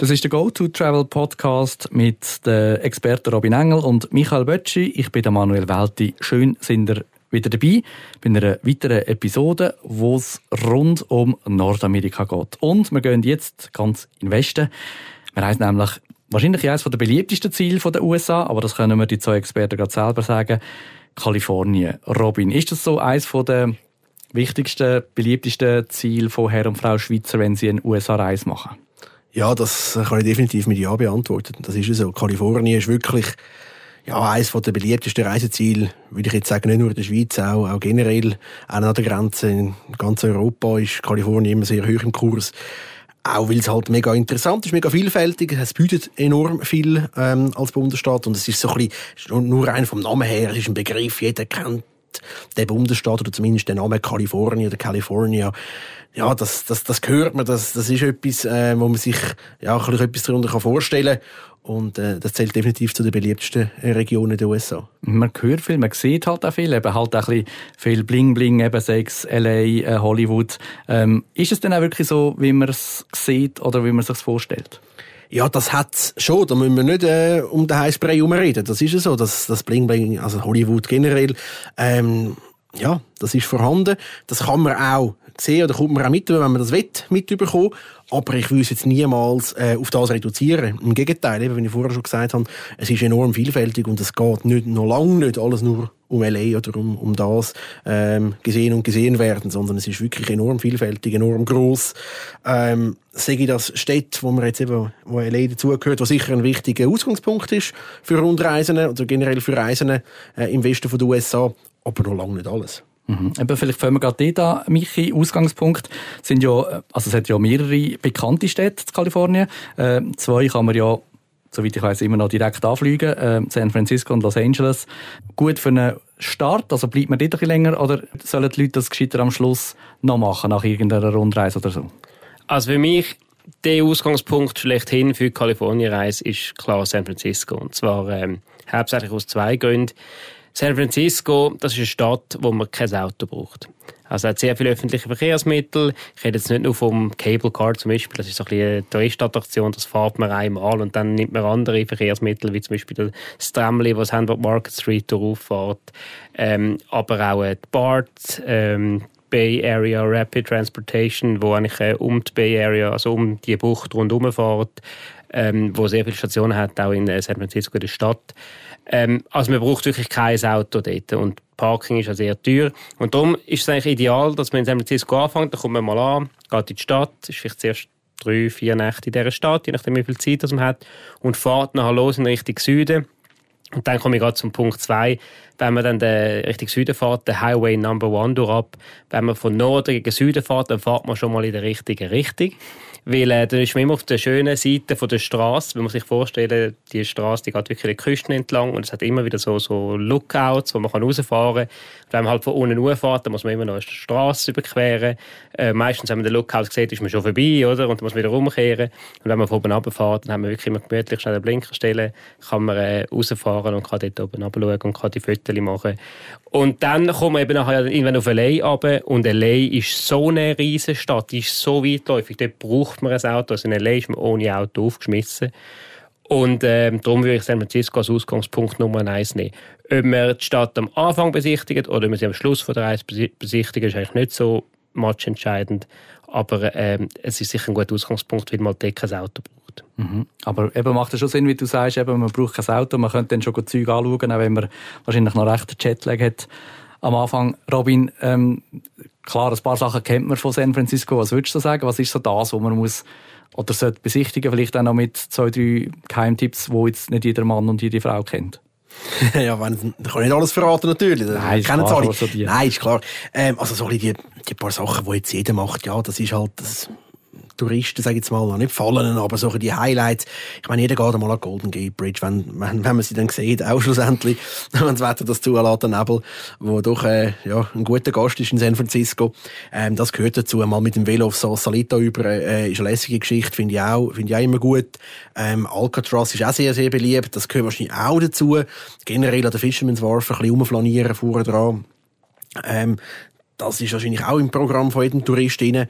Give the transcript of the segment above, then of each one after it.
Das ist der Go-To-Travel-Podcast mit den Experten Robin Engel und Michael Bötschi. Ich bin der Manuel Welti. Schön sind ihr wieder dabei bei einer weiteren Episode, wo es rund um Nordamerika geht. Und wir gehen jetzt ganz in den Westen. Wir haben nämlich wahrscheinlich eines der beliebtesten Ziele der USA, aber das können wir die zwei Experten gerade selber sagen. Kalifornien. Robin, ist das so eines der wichtigsten, beliebtesten Ziele von Herr und Frau Schweizer, wenn sie eine USA-Reise machen? Ja, das kann ich definitiv mit Ja beantworten. Das ist so. Kalifornien ist wirklich ja, eines der beliebtesten Reiseziele, würde ich jetzt sagen, nicht nur in der Schweiz, auch, auch generell auch an der Grenze in ganz Europa ist Kalifornien immer sehr hoch im Kurs. Auch weil es halt mega interessant ist, mega vielfältig. Es bietet enorm viel ähm, als Bundesstaat und es ist so ein bisschen, nur rein vom Namen her, es ist ein Begriff, jeder kennt den Bundesstaat oder zumindest den Namen Kalifornien oder California ja, das, das, das hört man, das, das ist etwas, äh, wo man sich ja, etwas darunter vorstellen kann. Und äh, das zählt definitiv zu den beliebtesten äh, Regionen der USA. Man hört viel, man sieht halt auch viel, eben halt auch ein bisschen viel Bling-Bling, eben Sex, L.A., äh, Hollywood. Ähm, ist es denn auch wirklich so, wie man es sieht oder wie man es sich vorstellt? Ja, das hat's schon. Da müssen wir nicht äh, um den Heißbrei herumreden. Das ist ja so. Das, das Bling Bling, also Hollywood generell, ähm, ja, das ist vorhanden. Das kann man auch sehen oder kommt man auch mit, wenn man das will, mitbekommen. Aber ich will es jetzt niemals äh, auf das reduzieren. Im Gegenteil, eben, wie ich vorher schon gesagt habe, es ist enorm vielfältig und es geht nicht, noch lange nicht alles nur um LA oder um, um das ähm, gesehen und gesehen werden, sondern es ist wirklich enorm vielfältig, enorm groß. Ähm, sage ich das Städte, wo wo LA dazugehört, was sicher ein wichtiger Ausgangspunkt ist für Rundreisende oder generell für Reisende äh, im Westen der USA, aber noch lange nicht alles. Mhm. Eben, vielleicht fangen wir gerade da, Michi. Ausgangspunkt sind ja, also es hat ja mehrere bekannte Städte in Kalifornien. Äh, zwei kann man ja, soweit ich weiß, immer noch direkt anfliegen. Äh, San Francisco und Los Angeles. Gut für einen Start, also bleibt man dort ein bisschen länger oder sollen die Leute das gescheiter am Schluss noch machen, nach irgendeiner Rundreise oder so? Also für mich der Ausgangspunkt schlechthin für die Kalifornienreise ist klar San Francisco. Und zwar ähm, hauptsächlich aus zwei Gründen. San Francisco, das ist eine Stadt, wo man kein Auto braucht. Also hat sehr viele öffentliche Verkehrsmittel. Ich rede jetzt nicht nur vom Cable Car zum Beispiel, das ist so eine Touristattraktion, das fährt man einmal und dann nimmt man andere Verkehrsmittel, wie zum Beispiel das Tramli, das Hamburg Market Street durchfährt, ähm, aber auch die BART, ähm, Bay Area Rapid Transportation, wo eigentlich äh, um die Bay Area, also um die Bucht rundherum fährt, ähm, wo sehr viele Stationen hat, auch in äh, San Francisco, der Stadt. Ähm, also man braucht wirklich kein Auto dort und Parking ist ja sehr teuer. Und darum ist es eigentlich ideal, dass man in San Francisco anfängt, dann kommt man mal an, geht in die Stadt, ist vielleicht zuerst drei, vier Nächte in dieser Stadt, je nachdem wie viel Zeit das man hat, und fährt nachher los in Richtung Süden. Und dann komme ich gerade zum Punkt 2. Wenn man dann den Richtung Süden fährt, den Highway Number One durchab, wenn man von Norden gegen Süden fährt, dann fährt man schon mal in der richtigen Richtung. Weil äh, dann ist man immer auf der schönen Seite von der Straße. Man sich vorstellen, die Straße, die geht wirklich die Küsten entlang und es hat immer wieder so, so Lookouts, wo man kann rausfahren kann. Wenn man halt von unten hochfährt, dann muss man immer noch eine Straße überqueren. Äh, meistens, wenn man den Lookout sieht, ist man schon vorbei, oder? Und dann muss man wieder rumkehren. Und wenn man von oben runterfährt, dann haben wir wirklich immer gemütlich schnell den Blinker stellen, kann man äh, rausfahren und kann dort oben runter und kann die Fotos machen. Und dann kommt man eben nachher irgendwann auf L.A. runter und L.A. ist so eine riesige Stadt, die ist so weitläufig, dort braucht man ein Auto. Also in L.A. ist man ohne Auto aufgeschmissen. Und ähm, darum würde ich San Francisco als Ausgangspunkt Nummer eins nehmen. Ob man die Stadt am Anfang besichtigt oder ob man sie am Schluss von der Reise besichtigt, ist eigentlich nicht so entscheidend. Aber ähm, es ist sicher ein guter Ausgangspunkt, weil man dort kein Auto braucht. Mhm. Aber eben macht es schon Sinn, wie du sagst, eben, man braucht kein Auto, man könnte dann schon Zeug anschauen, auch wenn man wahrscheinlich noch recht Jetlag hat am Anfang. Robin, ähm, klar, ein paar Sachen kennt man von San Francisco. Was würdest du sagen? Was ist so das, wo man muss oder sollte besichtigen, vielleicht auch noch mit zwei, drei Geheimtipps, die jetzt nicht jeder Mann und jede Frau kennt? ja, wenn, ich kann nicht alles verraten, natürlich. Nein, ist klar, alle. So Nein, ist klar. Ähm, also so die, die paar Sachen, die jetzt jeder macht, ja, das ist halt, das Touristen, sage ich jetzt mal, noch nicht fallen, aber so die Highlights, ich meine, jeder geht einmal an Golden Gate Bridge, wenn, wenn, wenn man sie dann sieht, auch schlussendlich, wenn das Wetter das zulässt, der Nebel, wo doch äh, ja, ein guter Gast ist in San Francisco, ähm, das gehört dazu, mal mit dem Velo auf Sausalito über, äh, ist eine lässige Geschichte, finde ich auch, finde ich auch immer gut. Ähm, Alcatraz ist auch sehr, sehr beliebt, das gehört wahrscheinlich auch dazu. Generell an der Fisherman's Wharf ein bisschen rumflanieren vorne dran. Ähm, das ist wahrscheinlich auch im Programm von jedem Tourist drin.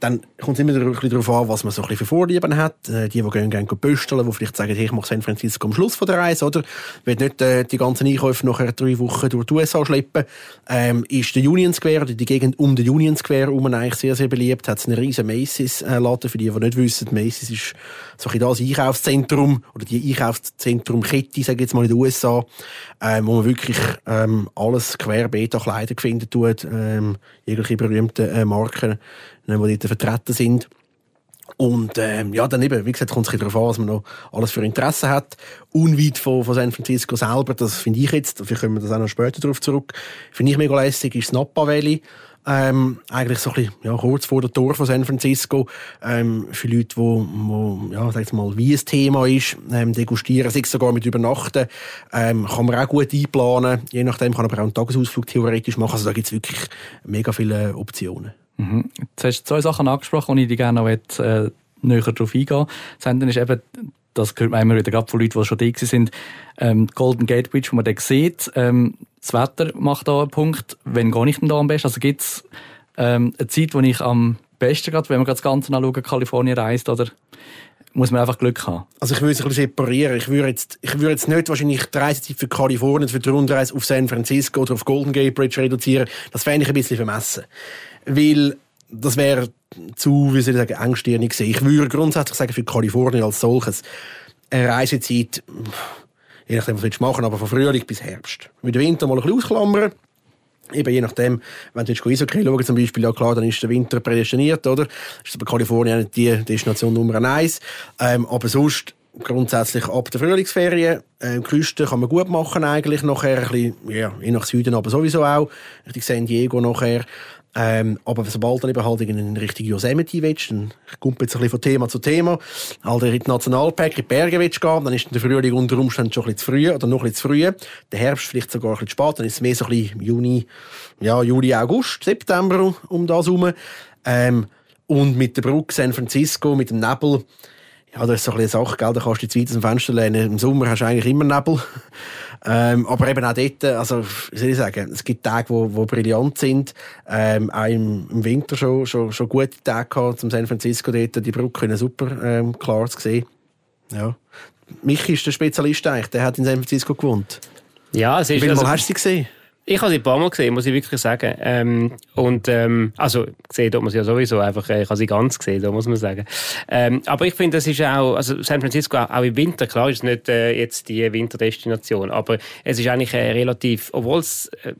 dann kommt es immer ein bisschen darauf an, was man so ein bisschen für Vorlieben hat. Äh, die, die gehen, gehen büsteln, die vielleicht sagen, hey, ich mache San Francisco am Schluss von der Reise, oder? Will nicht äh, die ganzen Einkäufe nachher drei Wochen durch die USA schleppen. Ähm, ist der Union Square, oder die Gegend um den Union Square herum eigentlich sehr, sehr beliebt. Hat es einen riesen Macy's-Laden, für die, die nicht wissen. Macy's ist so ein das Einkaufszentrum, oder die Einkaufszentrum-Kette, sage ich jetzt mal in den USA, ähm, wo man wirklich ähm, alles querbeet an Kleider finden tut, ähm, jegliche berühmten äh, Marken die dort vertreten sind. Und ähm, ja, dann eben, wie gesagt, kommt es darauf an, was man noch alles für Interesse hat. Unweit von, von San Francisco selber, das finde ich jetzt, vielleicht kommen wir das auch noch später darauf zurück, finde ich mega lässig, ist das Napa Valley. Ähm, eigentlich so ein bisschen, ja, kurz vor der Tor von San Francisco. Ähm, für Leute, wo, wo ja, sag mal, wie ein Thema ist, ähm, degustieren, sich sogar mit Übernachten, ähm, kann man auch gut einplanen. Je nachdem kann man aber auch einen Tagesausflug theoretisch machen. Also da gibt es wirklich mega viele Optionen. Mhm. Jetzt hast du zwei Sachen angesprochen, die ich gerne noch äh, näher darauf eingehen Das eine ist eben, das hört man immer wieder, gerade von Leuten, die schon da sind, ähm, Golden Gate Bridge, wo man den sieht. Ähm, das Wetter macht da einen Punkt. Wenn gehe ich denn da am besten? Also gibt es ähm, eine Zeit, wo ich am besten gehe, wenn man das Ganze anschauen, Kalifornien reist, oder muss man einfach Glück haben? Also ich würde es ein bisschen separieren. Ich würde jetzt, ich würde jetzt nicht wahrscheinlich die Reisezeit für Kalifornien, für die Rundreise auf San Francisco oder auf Golden Gate Bridge reduzieren. Das fände ich ein bisschen vermessen weil das wäre zu, wie soll ich sagen, engstirnig gewesen. Ich würde grundsätzlich sagen, für Kalifornien als solches eine Reisezeit, je nachdem, was du machen aber von Frühling bis Herbst. Mit dem Winter mal ein bisschen ausklammern. Eben je nachdem, wenn du jetzt Eishockey schauen zum Beispiel, ja klar, dann ist der Winter prädestiniert, oder? Ist aber Kalifornien nicht die Destination Nummer eins. Ähm, aber sonst grundsätzlich ab der Frühlingsferien. Ähm, Küste kann man gut machen eigentlich. Nachher ein bisschen, ja, je nach Süden aber sowieso auch. Richtig San Diego nachher. Ähm, aber sobald du eben halt in Richtung Yosemite willst, dann kommt jetzt ein bisschen von Thema zu Thema, halt in die Nationalpark, in die Berge willst gehen, dann ist der Frühling unter Umständen schon ein bisschen zu früh oder noch ein bisschen zu früh. Der Herbst vielleicht sogar ein bisschen zu spät, dann ist es mehr so ein bisschen Juni, ja, Juli, August, September um das herum. Ähm, und mit der Brücke San Francisco, mit dem Nebel, ja, das ist so ein bisschen eine Sache, gell? da kannst du dich weit aus dem Fenster lehnen. Im Sommer hast du eigentlich immer Nebel. ähm, aber eben auch dort, also, wie soll ich sagen, es gibt Tage, die, die brillant sind. Ähm, auch im, im, Winter schon, schon, schon gute Tage gehabt, zum San Francisco dort, die Brücke super ähm, klar zu sehen. Ja. Michi ist der Spezialist eigentlich, der hat in San Francisco gewohnt. Ja, es ist... Wie also, hast du sie gesehen? Ich habe sie ein paar Mal gesehen, muss ich wirklich sagen. Ähm, und, ähm, also, gesehen tut man sie ja sowieso einfach, äh, ich habe sie ganz gesehen, da muss man sagen. Ähm, aber ich finde, das ist auch, also San Francisco auch, im Winter, klar ist es nicht äh, jetzt die Winterdestination, aber es ist eigentlich äh, relativ, obwohl es, äh,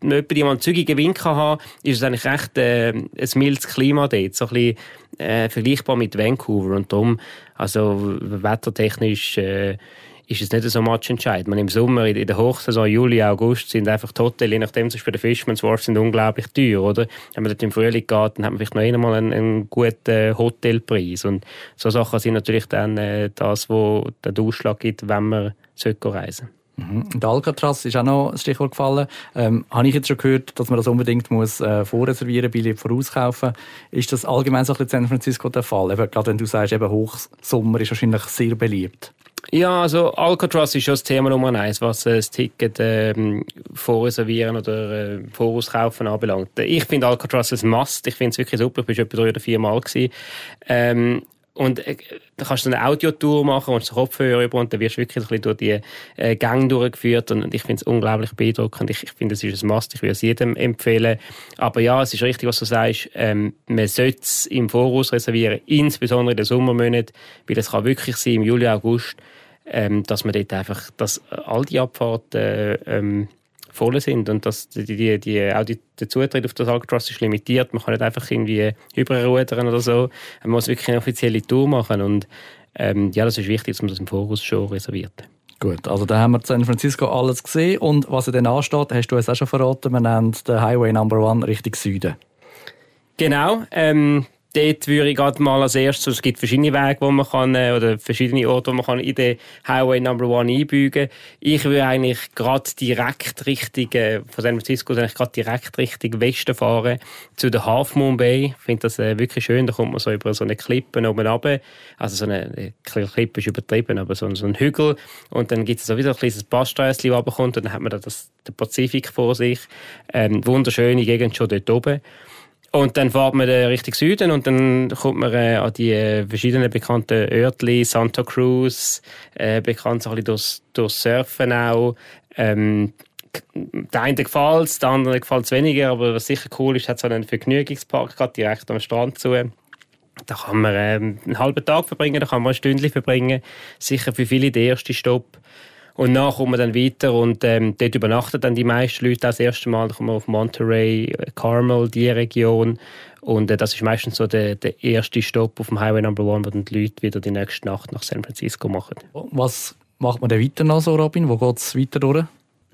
nicht jemand einen zügigen Wind kann haben, ist es eigentlich recht äh, ein mildes Klima dort. So ein bisschen äh, vergleichbar mit Vancouver. Und darum, also wettertechnisch, äh, ist es nicht so much entscheidend. Man Im Sommer, in der Hochsaison, Juli, August, sind einfach die Hotels, je nachdem, zum Beispiel der Fisherman's Wharf, sind unglaublich teuer, oder? Wenn man dort im Frühling geht, dann hat man vielleicht noch einmal einen, einen guten Hotelpreis. Und so Sachen sind natürlich dann äh, das, wo der Ausschlag gibt, wenn man reisen Mhm. Und Alcatraz ist auch noch ein Stichwort gefallen. Ähm, habe ich jetzt schon gehört, dass man das unbedingt muss äh, vorreservieren, Billett vorauskaufen. Ist das allgemein so ein bisschen in San Francisco der Fall? Eben, gerade wenn du sagst, eben Hochsommer ist wahrscheinlich sehr beliebt. Ja, also Alcatraz ist schon das Thema Nummer eins, was äh, das Ticket ähm, vorreservieren oder äh, vorauskaufen anbelangt. Ich finde Alcatraz ein Must. Ich finde es wirklich super. Ich bin schon etwa drei oder vier Mal. Ähm, und äh, da kannst du eine Audiotour machen und Kopfhörer über und dann wirst du wirklich ein bisschen durch die äh, Gänge durchgeführt und ich finde es unglaublich beeindruckend. Ich, ich finde, es ist ein Must, ich würde es jedem empfehlen. Aber ja, es ist richtig, was du sagst, ähm, man sollte es im Voraus reservieren, insbesondere in den Sommermonaten, weil es kann wirklich sein, im Juli, August, ähm, dass man dort einfach, dass all die Abfahrten äh, ähm, voll sind und dass die, die, die, auch die, der Zutritt auf das Alcatraz ist limitiert. Man kann nicht einfach irgendwie überrudern oder so. Man muss wirklich eine offizielle Tour machen und ähm, ja, das ist wichtig, dass man das im Voraus schon reserviert. Gut, also da haben wir in San Francisco alles gesehen und was dann ansteht, hast du uns auch schon verraten, man nennt den Highway Number One Richtung Süden. Genau, ähm, dort würde ich gerade mal als erstes, es gibt verschiedene Wege, wo man kann, äh, oder verschiedene Orte, wo man kann in den Highway Number One einbügen. Ich würde eigentlich gerade direkt Richtung, äh, von San Francisco, eigentlich gerade direkt Richtung Westen fahren, zu der Half Moon Bay. Ich finde das äh, wirklich schön, da kommt man so über so eine Klippe oben runter. Also so eine, Klippe ist übertrieben, aber so, so ein Hügel. Und dann gibt es sowieso ein kleines Passstraßchen, das runterkommt, und dann hat man da das, den Pazifik vor sich. Ähm, wunderschöne Gegend schon dort oben. Und dann fährt man Richtung Süden und dann kommt man äh, an die äh, verschiedenen bekannten Örtli, Santa Cruz, äh, bekannt so durchs, durchs Surfen auch. Ähm, der eine gefällt es, der andere gefällt es weniger, aber was sicher cool ist, hat so einen Vergnügungspark gerade direkt am Strand zu. Da kann man ähm, einen halben Tag verbringen, da kann man ein Stündchen verbringen. Sicher für viele der erste Stopp. Und dann kommen wir dann weiter und ähm, dort übernachten dann die meisten Leute das erste Mal. Dann kommen wir auf Monterey, Carmel, die Region. Und äh, das ist meistens so der, der erste Stopp auf dem Highway Number One, wo dann die Leute wieder die nächste Nacht nach San Francisco machen. Was macht man denn weiter noch so, Robin? Wo geht es weiter durch?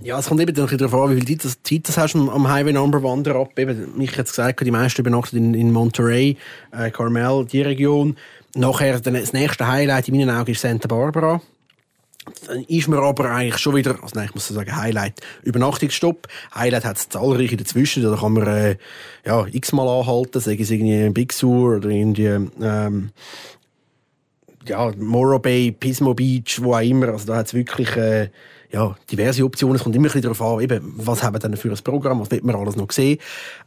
Ja, es kommt eben dann darauf an, wie viel Zeit, das, Zeit das hast du am Highway Number One ab. Eben, mich hat gesagt, die meisten übernachten in, in Monterey, äh, Carmel, die Region. Nachher, das nächste Highlight in meinen Augen ist Santa Barbara. Dann ist mir aber eigentlich schon wieder, also nein, ich muss sagen, Highlight, Übernachtungsstopp. Highlight hat es zahlreiche dazwischen, da kann man, äh, ja, x-mal anhalten, sagen sie irgendwie Big Sur oder irgendwie, ähm, ja, Morro Bay, Pismo Beach, wo auch immer, also da hat es wirklich, äh, ja, diverse Optionen. Es kommt immer ein bisschen darauf an, eben, was haben wir denn für ein Programm, was wird man alles noch sehen.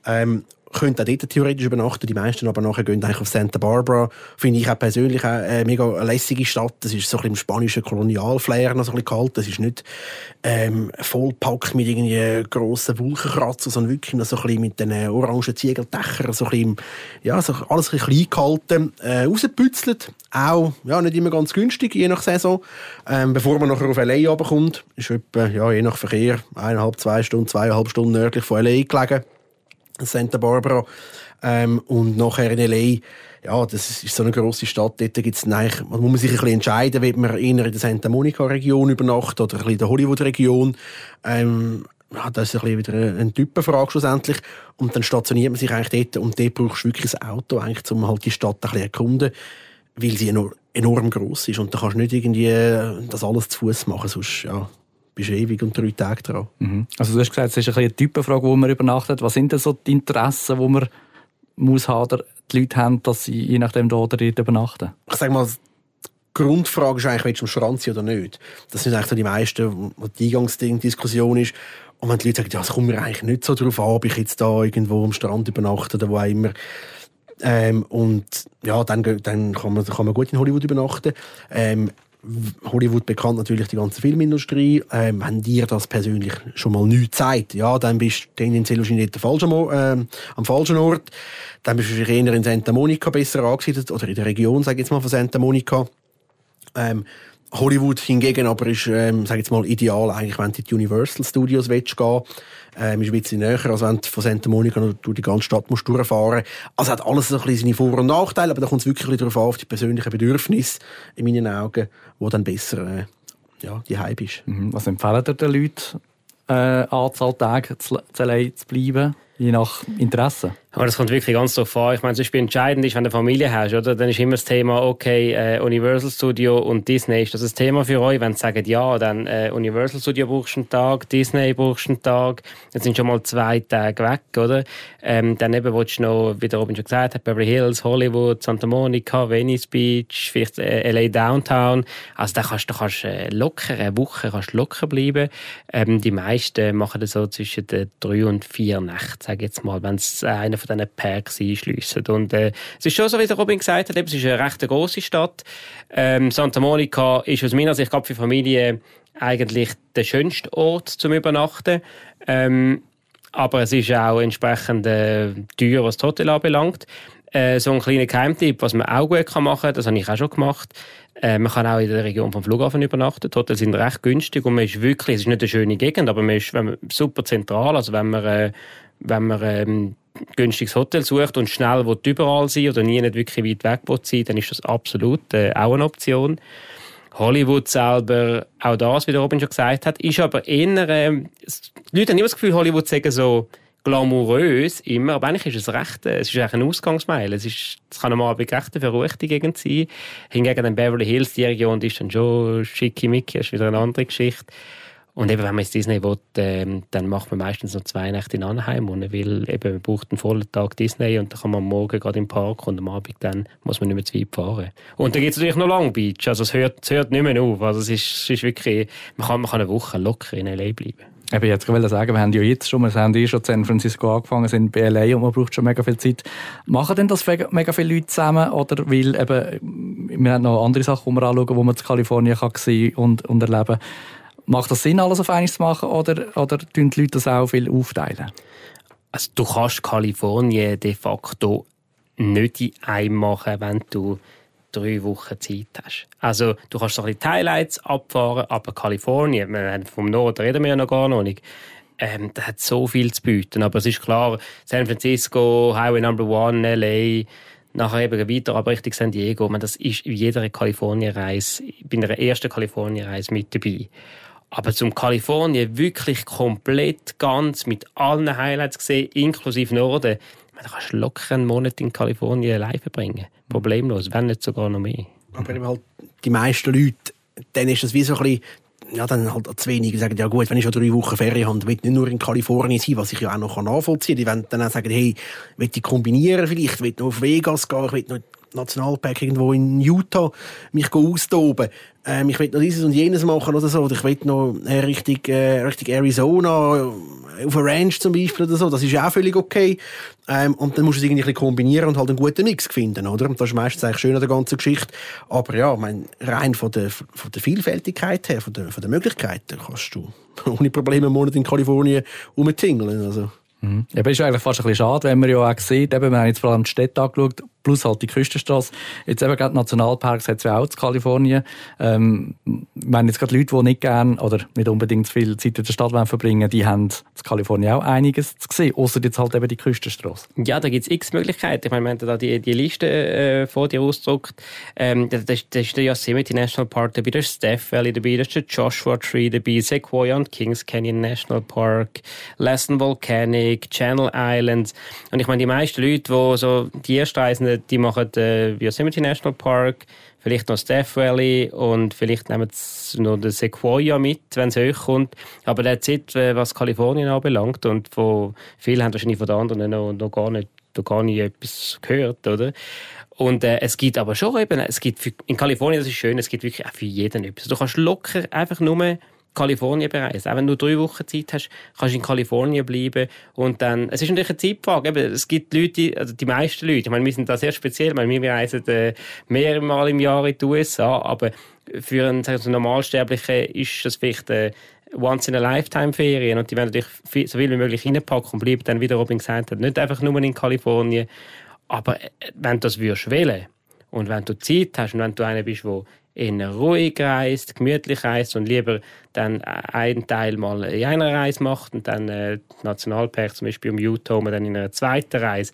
Ähm, könnte auch dort theoretisch übernachten, die meisten aber nachher gehen eigentlich auf Santa Barbara. Finde ich auch persönlich auch eine mega lässige Stadt. Das ist so ein bisschen im spanischen Kolonialflair noch so ein bisschen kalt. Das ist nicht ähm, vollpackt mit irgendwie grossen Wolkenkratzern, sondern wirklich noch so ein bisschen mit den orangen Ziegeldächern, so ein bisschen, ja, so alles ein bisschen klein gehalten, äh, rausgepützelt. Auch, ja, nicht immer ganz günstig, je nach Saison. Ähm, bevor man nachher auf L.A. runterkommt, ist etwa, ja, je nach Verkehr, eineinhalb, zwei Stunden, zweieinhalb Stunden nördlich von L.A. gelegen. Santa Barbara. Ähm, und nachher in L.A., ja, das ist so eine grosse Stadt, dort gibt's eigentlich, man muss sich ein bisschen entscheiden, will man eher in der Santa Monica-Region übernachten oder ein bisschen in der Hollywood-Region. Ähm, ja, das ist ein bisschen wieder eine Typenfrage schlussendlich. Und dann stationiert man sich eigentlich dort und dort brauchst du wirklich ein Auto, eigentlich, um halt die Stadt ein bisschen erkunden, weil sie enorm, gross ist. Und da kannst du nicht irgendwie das alles zu Fuß machen, sonst, ja, bist ewig und drei Tage dran. Mhm. Also du hast gesagt, es ist ein eine Typenfrage, wo man übernachtet. Was sind denn so die Interessen, die man muss haben, oder die Leute haben, dass sie je nachdem da oder dort übernachten? Ich sag mal, die Grundfrage ist eigentlich, willst du am Strand sein oder nicht? Das sind eigentlich so die meisten, wo die Eingangsdiskussion ist. Und wenn die Leute sagen, ja, es kommt mir eigentlich nicht so darauf an, ob ich jetzt da irgendwo am Strand übernachte oder wo auch immer. Ähm, und ja, dann, dann kann, man, kann man gut in Hollywood übernachten. Ähm, Hollywood bekannt natürlich die ganze Filmindustrie. Ähm, wenn dir das persönlich schon mal nichts zeigt, ja, dann bist du tendenziell wahrscheinlich nicht falschen, äh, am falschen Ort. Dann bist du eher in Santa Monica besser angesiedelt oder in der Region, sage ich jetzt mal, von Santa Monica. Ähm, Hollywood hingegen aber ist, ähm, sag jetzt mal, ideal eigentlich, wenn du in die Universal Studios willst gehen ähm, ist ein bisschen näher, als wenn du von Santa Monica durch die ganze Stadt musst durchfahren musst. Also hat alles so ein bisschen seine Vor- und Nachteile, aber da kommt es wirklich darauf an, auf die persönlichen Bedürfnisse, in meinen Augen, wo dann besser äh, ja, die Hype ist. Mhm. Was empfehlen dir den Leuten, äh, Anzahl Tage zu, zu bleiben, je nach Interesse? Aber das kommt wirklich ganz darauf an. Ich meine, zum Beispiel entscheidend ist, wenn du eine Familie hast, oder? Dann ist immer das Thema, okay, äh, Universal Studio und Disney. Ist das ein Thema für euch? Wenn sie sagen, ja, dann äh, Universal Studio brauchst du einen Tag, Disney brauchst du einen Tag, dann sind schon mal zwei Tage weg, oder? Ähm, dann eben willst du noch, wie der Robin schon gesagt hat, Beverly Hills, Hollywood, Santa Monica, Venice Beach, vielleicht äh, LA Downtown. Also da kannst du kannst, äh, locker, eine Woche kannst locker bleiben. Ähm, die meisten machen das so zwischen den drei und vier Nächten, sage jetzt mal, wenn es einer von diesen Packs einschliessen. Und äh, es ist schon so, wie der Robin gesagt hat, es ist eine recht grosse Stadt. Ähm, Santa Monica ist aus meiner Sicht gerade für Familie eigentlich der schönste Ort zum Übernachten. Ähm, aber es ist auch entsprechend äh, teuer, was das Hotel anbelangt. Äh, so ein kleiner Geheimtipp, was man auch gut machen kann, das habe ich auch schon gemacht. Äh, man kann auch in der Region vom Flughafen übernachten. Die Hotels sind recht günstig und man ist wirklich, es ist nicht eine schöne Gegend, aber man ist man, super zentral. Also wenn man, äh, wenn man ähm, günstiges Hotel sucht und schnell will überall sein oder nie nicht wirklich weit weg will sein, dann ist das absolut äh, auch eine Option. Hollywood selber, auch das, wie der Robin schon gesagt hat, ist aber eher, äh, die Leute haben immer das Gefühl, Hollywood sagen so glamourös immer, aber eigentlich ist es recht, äh, es ist eigentlich ein Ausgangsmeile. Es ist, es kann am Abend recht eine verruchte Gegend sein. Hingegen dann Beverly Hills, die Region, die ist dann schon schickimicki, ist wieder eine andere Geschichte. Und eben, wenn man ins Disney will, ähm, dann macht man meistens noch zwei Nächte in Anaheim, und weil eben, man braucht einen vollen Tag Disney und dann kann man am Morgen gerade im Park und am Abend dann muss man nicht mehr zu weit fahren. Und dann gibt es natürlich noch Long Beach, also es hört, es hört nicht mehr auf. Also es ist, ist wirklich, man kann, man kann eine Woche locker in L.A. bleiben. Ich jetzt wollte sagen, wir haben ja jetzt schon, wir haben eh schon in San Francisco angefangen, sind bei LA und man braucht schon mega viel Zeit. Machen denn das mega viele Leute zusammen oder weil eben, wir haben noch andere Sachen, die wir anschauen, wo man in Kalifornien kann sehen und, und erleben. Macht das Sinn, alles auf einmal zu machen oder, oder tun die Leute das auch viel aufteilen? Also du kannst Kalifornien de facto nicht in einem machen, wenn du drei Wochen Zeit hast. Also, du kannst so ein bisschen Highlights abfahren, aber Kalifornien, vom Norden reden wir ja noch gar nicht, ähm, das hat so viel zu bieten. Aber es ist klar, San Francisco, Highway Number One, LA, nachher eben weiter aber Richtung San Diego. Man, das ist in jeder Kalifornienreise, bei einer ersten Kalifornienreise mit dabei. Aber zum Kalifornien wirklich komplett ganz mit allen Highlights gesehen, inklusive Norden, kannst locker einen Monat in Kalifornien live verbringen. Problemlos, wenn nicht sogar noch mehr. Aber halt die meisten Leute, dann ist das wie so ein bisschen ja, dann halt zu wenig. Sagen, ja gut, wenn ich schon drei Wochen Ferien habe, will ich nicht nur in Kalifornien sein, was ich ja auch noch nachvollziehen kann. Die wollen dann auch sagen, hey, will ich kombinieren vielleicht, will noch auf Vegas gehen, ich will noch Nationalpark irgendwo in Utah mich austoben. Ähm, ich will noch dieses und jenes machen oder so. Oder ich will noch äh, Richtung, äh, Richtung Arizona, äh, auf einer Ranch zum Beispiel oder so. Das ist auch völlig okay. Ähm, und dann musst du es irgendwie kombinieren und halt einen guten Mix finden, oder? Und das ist meistens eigentlich schön an der ganzen Geschichte. Aber ja, mein, rein von der, von der Vielfältigkeit her, von der, von der Möglichkeiten, kannst du ohne Probleme einen Monat in Kalifornien rumtingeln. Also. Mhm. Eben ist eigentlich fast ein bisschen schade, wenn man ja auch sieht, eben, wir haben jetzt vor allem die Städte angeschaut, plus halt die Küstenstraße. Jetzt eben gerade Nationalparks hat es ja auch in Kalifornien. Ähm, meine jetzt gerade Leute, die nicht gerne oder nicht unbedingt viel Zeit in der Stadt verbringen die haben in Kalifornien auch einiges zu sehen, außer jetzt halt eben die Küstenstraße. Ja, da gibt es x Möglichkeiten. Ich meine, wir haben da die, die Liste äh, vor dir ausgedruckt. Ähm, da, da, da ist der Yosemite National Park dabei, da ist Steph Valley dabei, da ist der Joshua Tree dabei, Sequoia und Kings Canyon National Park, Lassen Volcanic, Channel Islands. Und ich meine, die meisten Leute, die so die ersten Reisenden die machen den Yosemite National Park, vielleicht noch Death Valley und vielleicht nehmen sie noch den Sequoia mit, wenn es hochkommt. Aber der Zeit, äh, was Kalifornien anbelangt und von viele haben wahrscheinlich von den anderen noch, noch gar nicht noch gar nicht etwas gehört, oder? Und äh, es gibt aber schon eben, es gibt für, in Kalifornien, das ist schön, es gibt wirklich auch für jeden etwas. Du kannst locker einfach nur Kalifornien bereisen. Auch wenn du drei Wochen Zeit hast, kannst du in Kalifornien bleiben und dann, es ist natürlich eine Zeitfrage, es gibt Leute, also die meisten Leute, ich meine, wir sind da sehr speziell, weil wir reisen äh, mehrmals im Jahr in die USA, aber für einen, sagen wir, Normalsterblichen ist das vielleicht äh, once in a lifetime Ferien und die werden natürlich viel, so viel wie möglich reinpacken und bleiben dann, wie der Robin gesagt hat, nicht einfach nur in Kalifornien, aber äh, wenn du das würdest wählen und wenn du Zeit hast und wenn du einer bist, der in ruhig reist, gemütlich reist und lieber dann einen Teil mal in einer Reise macht und dann äh, Nationalpark zum Beispiel um Utah dann in einer zweiten Reise,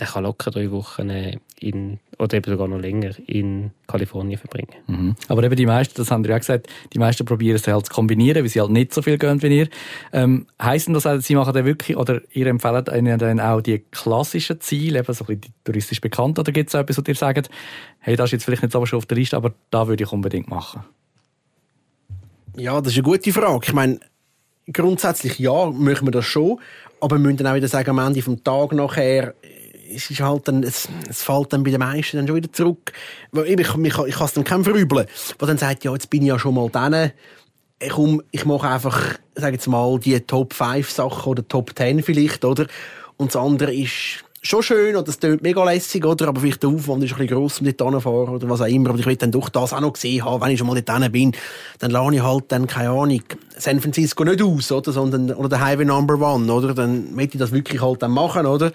der kann locker drei Wochen äh, in, oder eben sogar noch länger in Kalifornien verbringen. Mhm. Aber eben die meisten, das haben Sie ja gesagt, die meisten probieren es halt zu kombinieren, weil sie halt nicht so viel gehen wie ihr. Ähm, heisst das, also, Sie machen dann wirklich, oder ihr empfehlt Ihnen dann auch die klassischen Ziele, eben so ein bisschen touristisch bekannt, oder gibt es etwas, wo ihr sagt, hey, das ist jetzt vielleicht nicht so schon auf der Liste, aber da würde ich unbedingt machen? Ja, das ist eine gute Frage. Ich meine, grundsätzlich ja, möchten wir das schon, aber wir müssen dann auch wieder sagen, am Ende vom Tag nachher es ist halt dann, es, es fällt dann bei den meisten dann schon wieder zurück. Ich, ich, ich, ich kann es dann kein verübeln. Was dann sagt, ja, jetzt bin ich ja schon mal dann. Ich, um, ich mache einfach, sag jetzt mal, die Top 5 Sachen oder Top 10 vielleicht, oder? Und das andere ist, schon schön und das klingt mega lässig, oder? Aber vielleicht der Aufwand ist ein bisschen gross, um dort hinzufahren oder was auch immer. Aber ich will dann doch das auch noch gesehen haben. Wenn ich schon mal dort bin, dann lade ich halt dann, keine Ahnung, San Francisco nicht aus, oder? Sondern, oder der Highway Number One, oder? Dann möchte ich das wirklich halt dann machen, oder?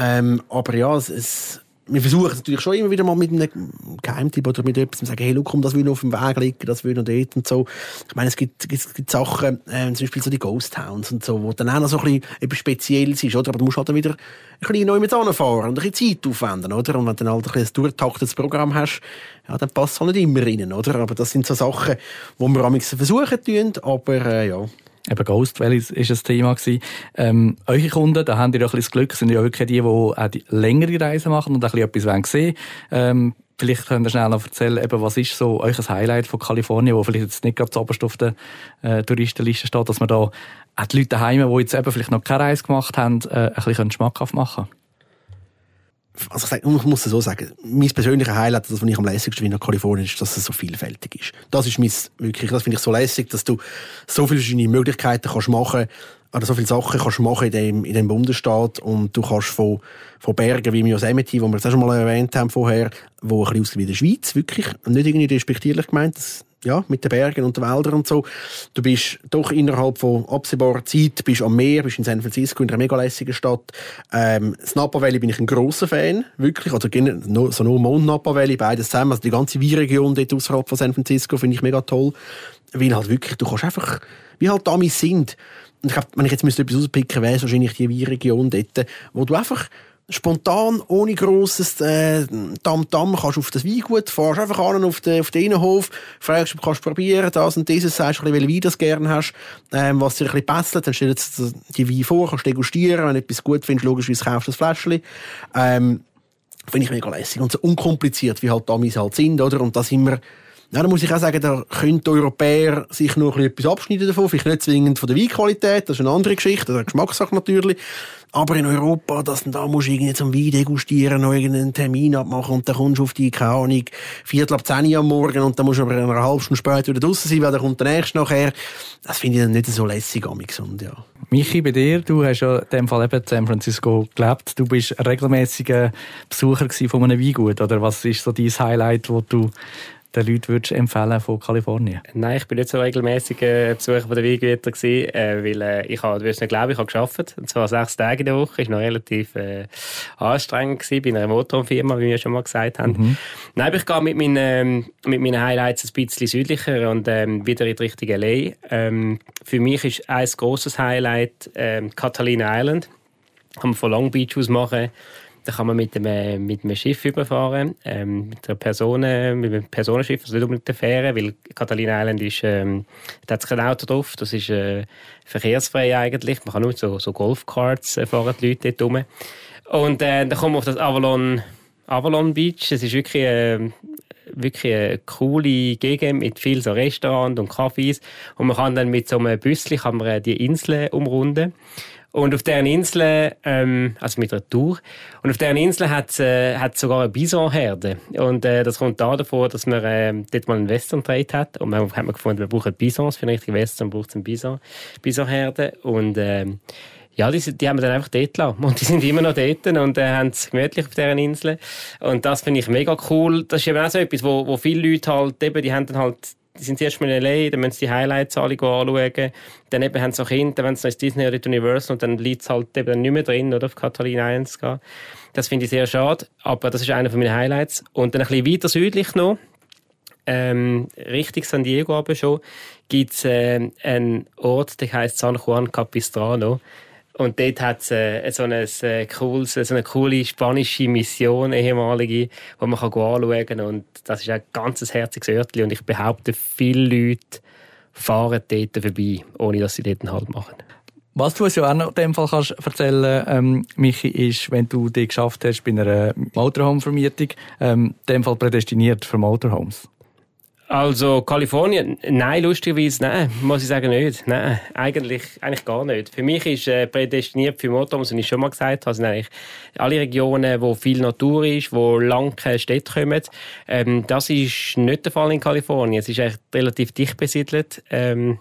Ähm, aber ja, es, es, wir versuchen es natürlich schon immer wieder mal mit einem Geheimtipp oder mit etwas zu sagen, hey, komm, das will noch auf dem Weg liegen, das will noch dort und so. Ich meine, es gibt, es gibt Sachen, äh, zum Beispiel so die Ghost Towns und so, wo dann auch noch so ein bisschen etwas Spezielles ist, oder? Aber du musst halt dann wieder ein bisschen neu mit fahren und ein bisschen Zeit aufwenden, oder? Und wenn du dann halt ein, bisschen ein durchtaktetes Programm hast, ja, dann passt es halt nicht immer rein, oder? Aber das sind so Sachen, die wir am versuchen tun, aber äh, ja, Eben Ghost Valley ist ein Thema gewesen. Ähm, eure Kunden, da haben die ja ein bisschen das Glück, sind ja wirklich die, die auch die längere Reisen machen und ein bisschen etwas sehen ähm, Vielleicht könnt ihr schnell noch erzählen, eben, was ist so euch Highlight von Kalifornien, wo vielleicht jetzt nicht gerade zuoberst auf der äh, Touristenliste steht, dass man da auch die Leute daheim, die jetzt eben vielleicht noch keine Reise gemacht haben, äh, ein bisschen schmackhaft machen also ich, sag, ich muss es so sagen, mein persönlicher Highlight, das, was ich am lässigsten finde in Kalifornien, ist, dass es so vielfältig ist. Das ist mein, wirklich, das finde ich so lässig, dass du so viele verschiedene Möglichkeiten kannst machen oder so viele Sachen kannst machen in dem, in dem Bundesstaat und du kannst von, von Bergen wie Yosemite, wo wir das auch schon mal erwähnt haben vorher, wo ein bisschen aussieht wie der Schweiz, wirklich, nicht irgendwie respektierlich gemeint, das ja, mit den Bergen und den Wäldern und so. Du bist doch innerhalb von absehbarer Zeit bist am Meer, bist in San Francisco, in einer mega lässigen Stadt. Ähm, das Napa Valley bin ich ein grosser Fan, wirklich. Also so nur Mond Napa Valley, beides zusammen. Also die ganze Weinregion dort außerhalb von San Francisco finde ich mega toll. Weil halt wirklich, du kannst einfach, wie halt Amis sind. Und ich glaube, wenn ich jetzt müsste etwas auspicken, wäre es wahrscheinlich die Weinregion dort, wo du einfach spontan, ohne grosses äh, Tam-Tam, kannst du auf das Weingut, fahrst einfach an auf den, auf den Innenhof, fragst, ob du probieren, das und dieses, sagst, welchen Wein du gerne hast, ähm, was dir ein bisschen passt, dann stellst du die Wein vor, kannst degustieren, wenn du etwas gut findest, logischerweise kaufst du das Fläschchen. Ähm, Finde ich mega lässig und so unkompliziert, wie halt Amis halt sind, oder? Und das immer ja, da muss ich auch sagen, da können die Europäer sich noch etwas abschneiden davon. Vielleicht nicht zwingend von der Weinqualität, das ist eine andere Geschichte, eine Geschmackssache natürlich. Aber in Europa, dass da musst du irgendwie zum Wein degustieren, noch irgendeinen Termin abmachen und dann kommst du auf die, keine Ahnung, Viertel ab 10 Uhr am Morgen und dann musst du aber eine halbe Stunde später wieder draußen sein, weil dann kommt der nächste nachher. Das finde ich dann nicht so lässig amix und ja. Michi, bei dir, du hast ja in dem Fall eben in San Francisco gelebt. Du bist regelmäßiger Besucher von einem Weingut, oder was ist so dein Highlight, wo du den Leuten würdest empfehlen von Kalifornien? Nein, ich bin nicht so regelmäßig äh, Besucher von der Weingüter gewesen, äh, weil äh, ich habe, du wirst nicht glauben, ich habe geschafft, und zwar sechs Tage in der Woche, ist noch relativ äh, anstrengend gewesen, bei einer Motorfirma, wie wir schon mal gesagt haben. Mhm. Nein, aber ich gehe mit meinen, ähm, mit meinen Highlights ein bisschen südlicher und ähm, wieder in die Richtung LA. Ähm, für mich ist ein grosses Highlight ähm, Catalina Island. Kann man von Long Beach aus machen da kann man mit einem, mit einem Schiff überfahren, ähm, mit, einer Personen, mit einem Personenschiff, also nicht unbedingt eine Fähre, weil Catalina Island ist, ähm, da hat kein Auto drauf, das ist äh, verkehrsfrei eigentlich. Man kann nur so, so Golfkarts äh, fahren die Leute dort rum. Und äh, dann kommen wir auf das Avalon, Avalon Beach. Es ist wirklich, äh, wirklich eine coole Gegend mit vielen so Restaurants und Cafés. Und man kann dann mit so einem Büsschen kann man äh, die Insel umrunden. Und auf deren Insel, ähm, also mit einer Tour, und auf deren Insel hat es äh, sogar eine Bisonherde. Und äh, das kommt da davor, dass man äh, dort mal einen Western Trade hat. Und man hat man gefunden, wir brauchen Bisons für einen richtigen Western, braucht es Bison, Bisonherde. Und ähm, ja, die, die haben wir dann einfach dort gelassen. Und die sind immer noch dort und äh, haben es gemütlich auf deren Insel. Und das finde ich mega cool. Das ist eben auch so etwas, wo, wo viele Leute halt eben, die haben dann halt die sind erst mal in L.A., dann müssen sie die Highlights alle anschauen. Dann eben haben sie auch Kinder, wollen sie noch ins Disney oder Universal und dann liegt es halt eben nicht mehr drin, oder auf Catalina 1 gehen. Das finde ich sehr schade, aber das ist einer von meinen Highlights. Und dann ein bisschen weiter südlich noch, ähm, Richtung San Diego aber schon, gibt es äh, einen Ort, der heißt San Juan Capistrano. Und dort hat es äh, so, ein, äh, so eine coole spanische Mission, ehemalige, die man kann anschauen kann. Und das ist ein ganz herziges Örtchen. Und ich behaupte, viele Leute fahren dort vorbei, ohne dass sie dort einen Halt machen. Was du uns ja auch noch in dem Fall kannst erzählen ähm, Michi, ist, wenn du die geschafft hast bei einer Motorhome-Vermietung, ähm, in dem Fall prädestiniert für Motorhomes. Also Kalifornien, nein, lustigerweise, nein, muss ich sagen, nicht. Nein, eigentlich, eigentlich gar nicht. Für mich ist äh, prädestiniert für Motorhomes, wie ich schon mal gesagt habe, sind eigentlich alle Regionen, wo viel Natur ist, wo lang keine Städte kommen. Ähm, das ist nicht der Fall in Kalifornien. Es ist eigentlich relativ dicht besiedelt. Ähm,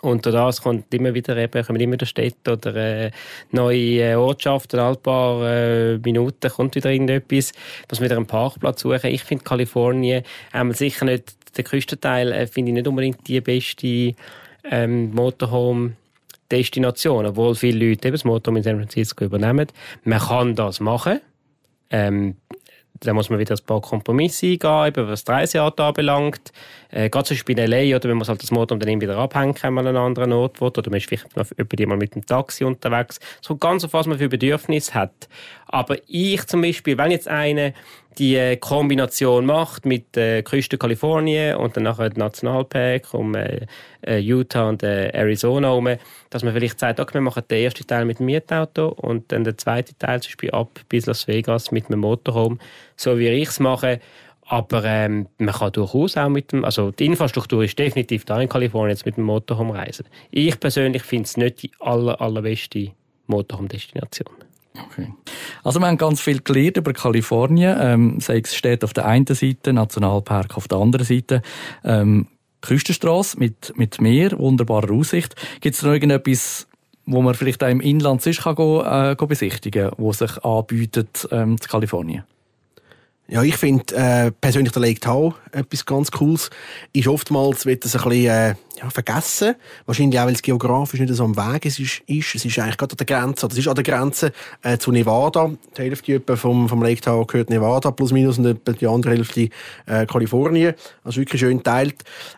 und das kommt immer wieder eben, kommen immer wieder Städte oder äh, neue äh, Ortschaften, ein paar äh, Minuten kommt wieder irgendetwas, muss wieder einen Parkplatz suchen. Ich finde Kalifornien ähm, sicher nicht der Küstenteil äh, finde ich nicht unbedingt die beste ähm, Motorhome Destination, obwohl viele Leute eben das Motorhome in San Francisco übernehmen. Man kann das machen. Ähm, da muss man wieder ein paar Kompromisse eingehen, was die Reiseart anbelangt. Äh, gerade zum Beispiel in L.A., oder wenn man halt das Motor dann wieder abhängt, wenn man an einen anderen Ort will, oder man ist vielleicht noch mal mit dem Taxi unterwegs. Kommt ganz auf was man für Bedürfnisse hat. Aber ich zum Beispiel, wenn jetzt eine die äh, Kombination macht mit äh, Küste Kalifornien und dann nachher Nationalpark um äh, Utah und Arizona herum, dass man vielleicht sagt, okay, wir machen den ersten Teil mit dem Mietauto und dann den zweiten Teil zum Beispiel ab bis Las Vegas mit dem Motorhome, so wie ich es mache. Aber ähm, man kann durchaus auch mit dem, also die Infrastruktur ist definitiv da in Kalifornien jetzt mit dem Motorhome reisen. Ich persönlich finde es nicht die aller, allerbeste Motorhome-Destination. Okay. Also wir haben ganz viel gelernt über Kalifornien. Ähm, sei es steht auf der einen Seite, Nationalpark auf der anderen Seite. Ähm, Küstenstraße mit, mit Meer, wunderbarer Aussicht. Gibt es noch irgendetwas, wo man vielleicht auch im Inland sonst kann äh, besichtigen kann, wo sich anbietet ähm, zu Kalifornien? Ja, ich finde äh, persönlich der Lake Tahoe etwas ganz Cooles. Ist oftmals wird das ein bisschen äh, ja, vergessen. Wahrscheinlich auch, weil es geografisch nicht so am Weg ist. ist. Es ist eigentlich gerade an der Grenze, es ist an der Grenze äh, zu Nevada. Die Hälfte vom, vom Lake Tahoe gehört Nevada, plus minus, und die andere Hälfte äh, Kalifornien. Also wirklich schön teilt.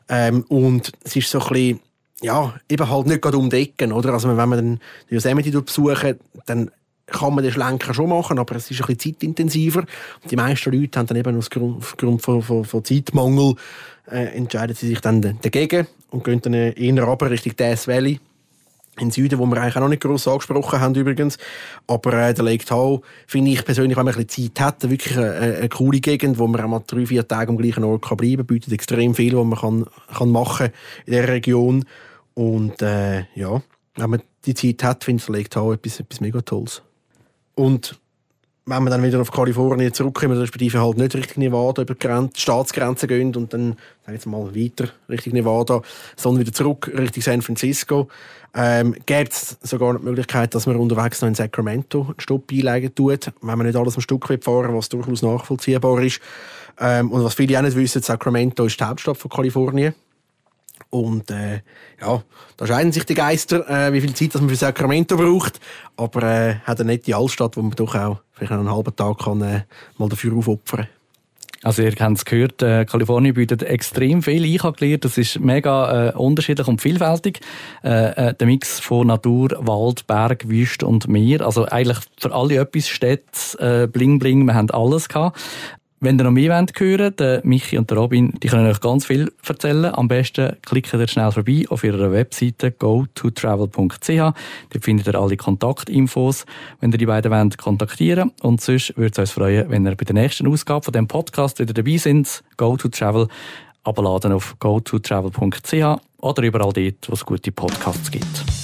Ähm, und es ist so ein bisschen ja, eben halt nicht gerade um die oder? Also wenn man dann die Yosemite besuchen, dann kann man den Schlenker schon machen, aber es ist ein bisschen zeitintensiver. Und die meisten Leute haben dann eben aufgrund von, von, von Zeitmangel äh, entscheiden sie sich dann dagegen und gehen dann eher runter Richtung Death Valley in Süden, wo wir eigentlich auch noch nicht gross angesprochen haben übrigens. Aber äh, der Lake Tahoe finde ich persönlich, wenn man ein bisschen Zeit hat, wirklich eine, eine coole Gegend, wo man auch mal drei, vier Tage am gleichen Ort kann bleiben kann, bietet extrem viel, was man kann, kann machen in dieser Region. Und äh, ja, wenn man die Zeit hat, finde ich der Lake Tahoe etwas, etwas mega Tolles. Und wenn wir dann wieder auf Kalifornien zurückkommen, respektive halt nicht Richtung Nevada über die Staatsgrenzen gehen und dann, sagen wir mal, weiter Richtung Nevada, sondern wieder zurück Richtung San Francisco, ähm, gibt es sogar die Möglichkeit, dass man unterwegs noch in Sacramento einen Stopp einlegen tut, wenn man nicht alles am Stück fahren was durchaus nachvollziehbar ist. Ähm, und was viele auch nicht wissen, Sacramento ist die Hauptstadt von Kalifornien. Und äh, ja, da scheiden sich die Geister, äh, wie viel Zeit dass man für Sacramento braucht. Aber äh, hat eine nette Altstadt, wo man doch auch vielleicht einen halben Tag kann, äh, mal dafür aufopfern also ihr habt es gehört, äh, Kalifornien bietet extrem viel. Ich habe gelernt, das ist mega äh, unterschiedlich und vielfältig. Äh, äh, der Mix von Natur, Wald, Berg, Wüste und Meer. Also eigentlich für alle etwas steht äh, Bling Bling, wir haben alles gehabt. Wenn ihr noch mehr wollt hören der Michi und der Robin, die können euch ganz viel erzählen. Am besten klickt ihr schnell vorbei auf ihrer Webseite go2travel.ch. Dort findet ihr alle Kontaktinfos, wenn ihr die beiden wollt, kontaktieren Und sonst würde es uns freuen, wenn ihr bei der nächsten Ausgabe von dem Podcast wieder dabei sind. Go2Travel abladen auf go2travel.ch oder überall dort, wo es gute Podcasts gibt.